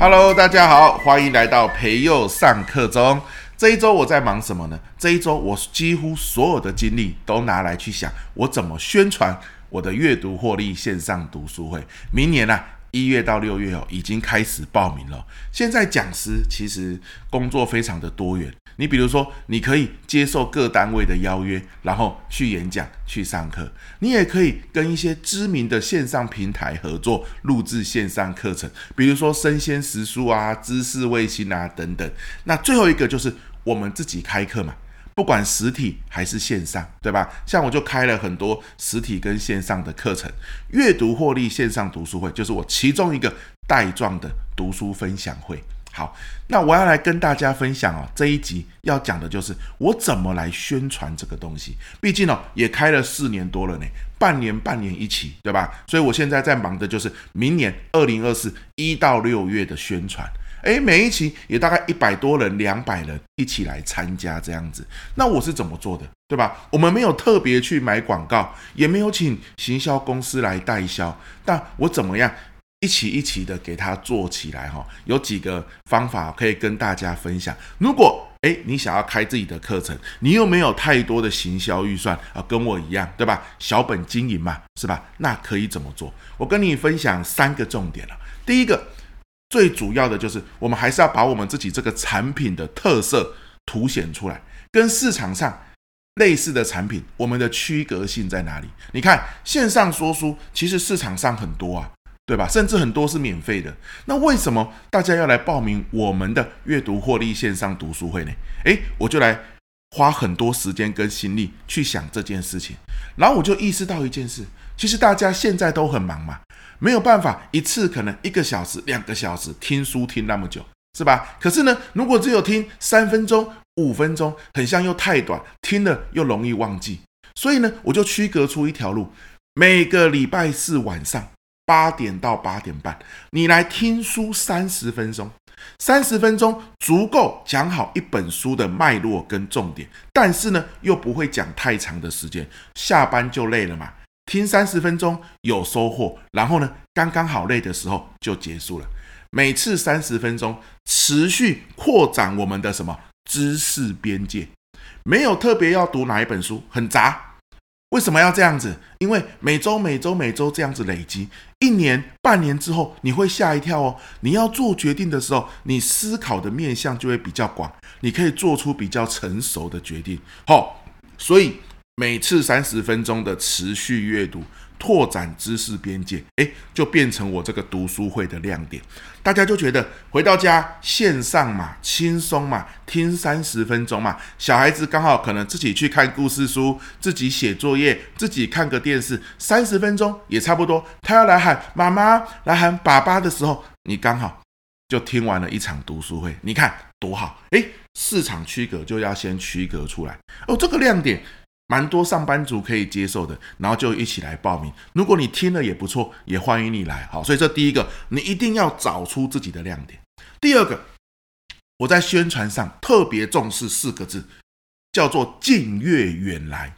Hello，大家好，欢迎来到培佑上课中。这一周我在忙什么呢？这一周我几乎所有的精力都拿来去想，我怎么宣传我的阅读获利线上读书会。明年啊，一月到六月哦，已经开始报名了。现在讲师其实工作非常的多元。你比如说，你可以接受各单位的邀约，然后去演讲、去上课。你也可以跟一些知名的线上平台合作，录制线上课程，比如说生鲜时书啊、知识卫星啊等等。那最后一个就是我们自己开课嘛，不管实体还是线上，对吧？像我就开了很多实体跟线上的课程，阅读获利线上读书会就是我其中一个带状的读书分享会。好，那我要来跟大家分享哦，这一集要讲的就是我怎么来宣传这个东西。毕竟哦，也开了四年多了呢，半年半年一期，对吧？所以我现在在忙的就是明年二零二四一到六月的宣传。诶，每一期也大概一百多人、两百人一起来参加这样子。那我是怎么做的，对吧？我们没有特别去买广告，也没有请行销公司来代销，但我怎么样？一起一起的给它做起来哈，有几个方法可以跟大家分享。如果诶你想要开自己的课程，你又没有太多的行销预算啊，跟我一样对吧？小本经营嘛，是吧？那可以怎么做？我跟你分享三个重点了。第一个，最主要的就是我们还是要把我们自己这个产品的特色凸显出来，跟市场上类似的产品，我们的区隔性在哪里？你看线上说书，其实市场上很多啊。对吧？甚至很多是免费的。那为什么大家要来报名我们的阅读获利线上读书会呢？诶，我就来花很多时间跟心力去想这件事情。然后我就意识到一件事，其实大家现在都很忙嘛，没有办法一次可能一个小时、两个小时听书听那么久，是吧？可是呢，如果只有听三分钟、五分钟，很像又太短，听了又容易忘记。所以呢，我就区隔出一条路，每个礼拜四晚上。八点到八点半，你来听书三十分钟，三十分钟足够讲好一本书的脉络跟重点，但是呢，又不会讲太长的时间，下班就累了嘛。听三十分钟有收获，然后呢，刚刚好累的时候就结束了。每次三十分钟，持续扩展我们的什么知识边界，没有特别要读哪一本书，很杂。为什么要这样子？因为每周、每周、每周这样子累积，一年、半年之后，你会吓一跳哦。你要做决定的时候，你思考的面向就会比较广，你可以做出比较成熟的决定。好，所以每次三十分钟的持续阅读。拓展知识边界，诶，就变成我这个读书会的亮点。大家就觉得回到家线上嘛，轻松嘛，听三十分钟嘛。小孩子刚好可能自己去看故事书，自己写作业，自己看个电视，三十分钟也差不多。他要来喊妈妈，来喊爸爸的时候，你刚好就听完了一场读书会。你看多好，诶，市场区隔就要先区隔出来哦，这个亮点。蛮多上班族可以接受的，然后就一起来报名。如果你听了也不错，也欢迎你来。好，所以这第一个，你一定要找出自己的亮点。第二个，我在宣传上特别重视四个字，叫做近悦远来。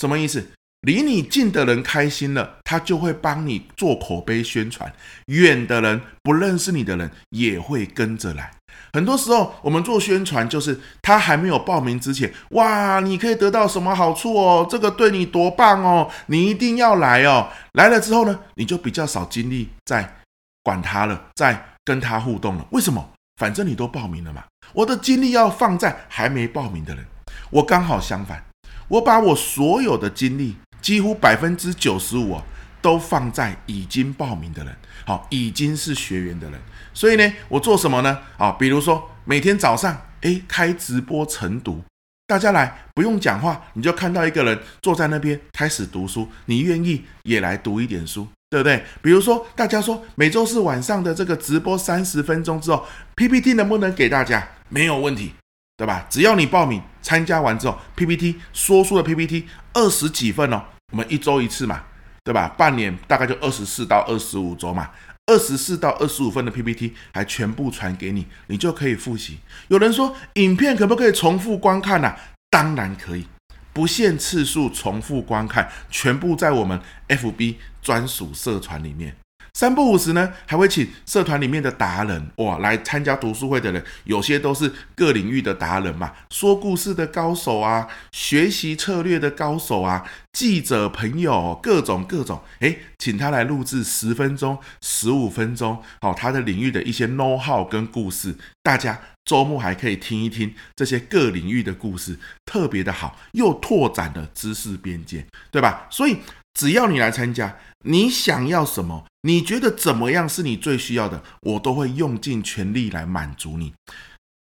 什么意思？离你近的人开心了，他就会帮你做口碑宣传；远的人，不认识你的人也会跟着来。很多时候，我们做宣传，就是他还没有报名之前，哇，你可以得到什么好处哦？这个对你多棒哦！你一定要来哦！来了之后呢，你就比较少精力在管他了，在跟他互动了。为什么？反正你都报名了嘛。我的精力要放在还没报名的人。我刚好相反，我把我所有的精力，几乎百分之九十五都放在已经报名的人，好，已经是学员的人。所以呢，我做什么呢？啊，比如说每天早上，诶，开直播晨读，大家来不用讲话，你就看到一个人坐在那边开始读书，你愿意也来读一点书，对不对？比如说大家说每周四晚上的这个直播三十分钟之后，PPT 能不能给大家？没有问题，对吧？只要你报名参加完之后，PPT 说书的 PPT 二十几份哦，我们一周一次嘛，对吧？半年大概就二十四到二十五周嘛。二十四到二十五分的 PPT 还全部传给你，你就可以复习。有人说，影片可不可以重复观看呐？当然可以，不限次数重复观看，全部在我们 FB 专属社团里面。三不五时呢，还会请社团里面的达人哇来参加读书会的人，有些都是各领域的达人嘛，说故事的高手啊，学习策略的高手啊，记者朋友各种各种，诶，请他来录制十分钟、十五分钟，哦，他的领域的一些 know how 跟故事，大家周末还可以听一听这些各领域的故事，特别的好，又拓展了知识边界，对吧？所以只要你来参加。你想要什么？你觉得怎么样是你最需要的？我都会用尽全力来满足你。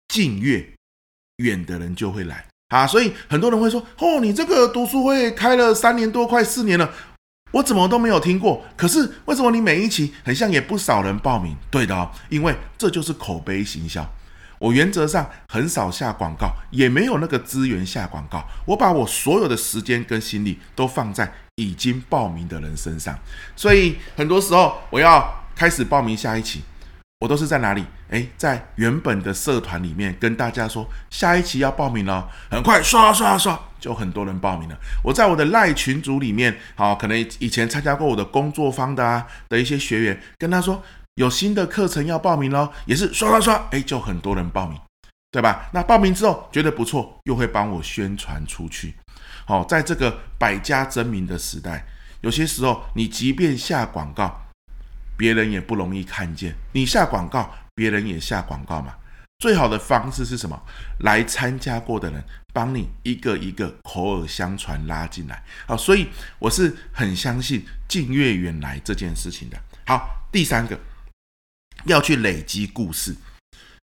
近越远的人就会来啊！所以很多人会说：“哦，你这个读书会开了三年多，快四年了，我怎么都没有听过？可是为什么你每一期很像也不少人报名？”对的哦，因为这就是口碑行销。我原则上很少下广告，也没有那个资源下广告。我把我所有的时间跟心力都放在已经报名的人身上，所以很多时候我要开始报名下一期，我都是在哪里？诶，在原本的社团里面跟大家说下一期要报名了，很快刷刷刷就很多人报名了。我在我的赖群组里面，好，可能以前参加过我的工作坊的啊的一些学员，跟他说。有新的课程要报名喽，也是刷刷刷，哎，就很多人报名，对吧？那报名之后觉得不错，又会帮我宣传出去。好，在这个百家争鸣的时代，有些时候你即便下广告，别人也不容易看见；你下广告，别人也下广告嘛。最好的方式是什么？来参加过的人帮你一个一个口耳相传拉进来。好，所以我是很相信近月远来这件事情的。好，第三个。要去累积故事，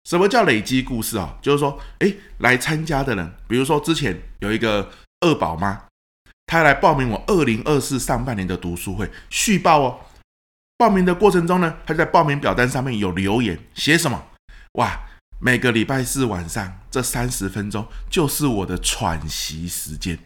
什么叫累积故事啊？就是说，诶，来参加的人，比如说之前有一个二宝妈，她来报名我二零二四上半年的读书会续报哦。报名的过程中呢，她在报名表单上面有留言，写什么？哇，每个礼拜四晚上这三十分钟就是我的喘息时间，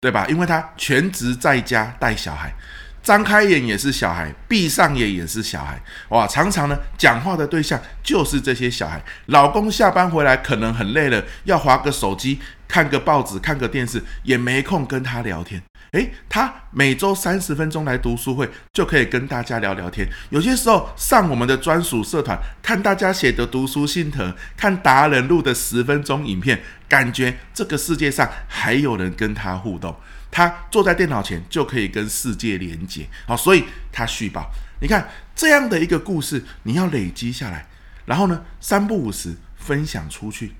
对吧？因为她全职在家带小孩。张开眼也是小孩，闭上眼也是小孩，哇！常常呢，讲话的对象就是这些小孩。老公下班回来可能很累了，要划个手机、看个报纸、看个电视，也没空跟他聊天。诶，他每周三十分钟来读书会，就可以跟大家聊聊天。有些时候上我们的专属社团，看大家写的读书心得，看达人录的十分钟影片，感觉这个世界上还有人跟他互动。他坐在电脑前就可以跟世界连接，好，所以他续报。你看这样的一个故事，你要累积下来，然后呢，三不五时分享出去。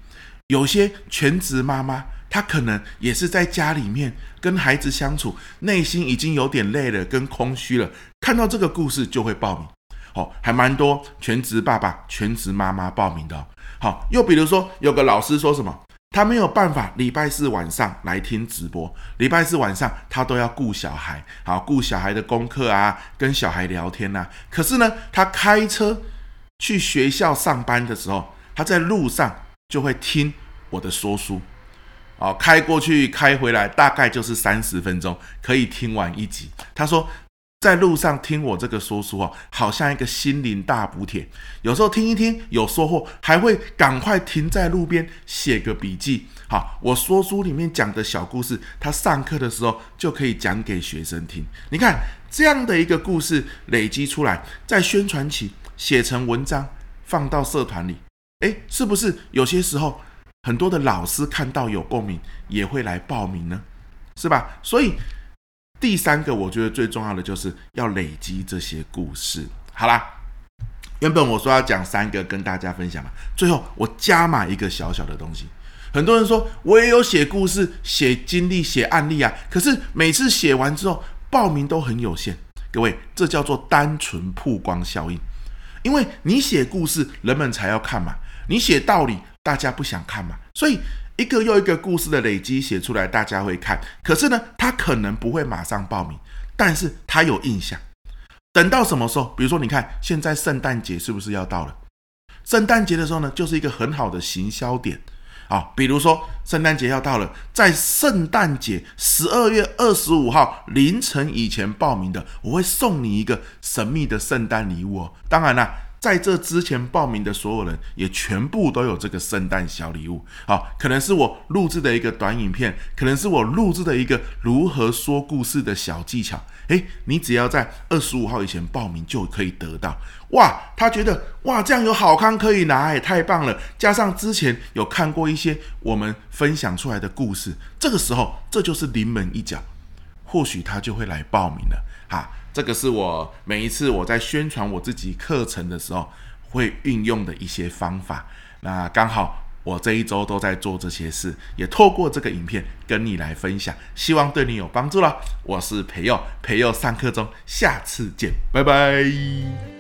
有些全职妈妈，她可能也是在家里面跟孩子相处，内心已经有点累了，跟空虚了，看到这个故事就会报名。好，还蛮多全职爸爸、全职妈妈报名的。好，又比如说有个老师说什么？他没有办法礼拜四晚上来听直播，礼拜四晚上他都要顾小孩，好，顾小孩的功课啊，跟小孩聊天啊。可是呢，他开车去学校上班的时候，他在路上就会听我的说书，哦，开过去开回来大概就是三十分钟，可以听完一集。他说。在路上听我这个说书啊，好像一个心灵大补帖。有时候听一听有收获，还会赶快停在路边写个笔记。好，我说书里面讲的小故事，他上课的时候就可以讲给学生听。你看这样的一个故事累积出来，在宣传期写成文章放到社团里，诶，是不是有些时候很多的老师看到有共鸣，也会来报名呢？是吧？所以。第三个，我觉得最重要的就是要累积这些故事。好啦，原本我说要讲三个跟大家分享嘛，最后我加码一个小小的东西。很多人说我也有写故事、写经历、写案例啊，可是每次写完之后报名都很有限。各位，这叫做单纯曝光效应，因为你写故事，人们才要看嘛；你写道理，大家不想看嘛，所以。一个又一个故事的累积写出来，大家会看。可是呢，他可能不会马上报名，但是他有印象。等到什么时候？比如说，你看现在圣诞节是不是要到了？圣诞节的时候呢，就是一个很好的行销点啊。比如说，圣诞节要到了，在圣诞节十二月二十五号凌晨以前报名的，我会送你一个神秘的圣诞礼物哦。当然啦，在这之前报名的所有人也全部都有这个圣诞小礼物。好，可能是我录制的一个短影片，可能是我录制的一个如何说故事的小技巧。诶，你只要在二十五号以前报名就可以得到。哇，他觉得哇，这样有好康可以拿，哎，太棒了！加上之前有看过一些我们分享出来的故事，这个时候这就是临门一脚，或许他就会来报名了。哈，这个是我每一次我在宣传我自己课程的时候会运用的一些方法。那刚好。我这一周都在做这些事，也透过这个影片跟你来分享，希望对你有帮助了。我是培佑，培佑上课中，下次见，拜拜。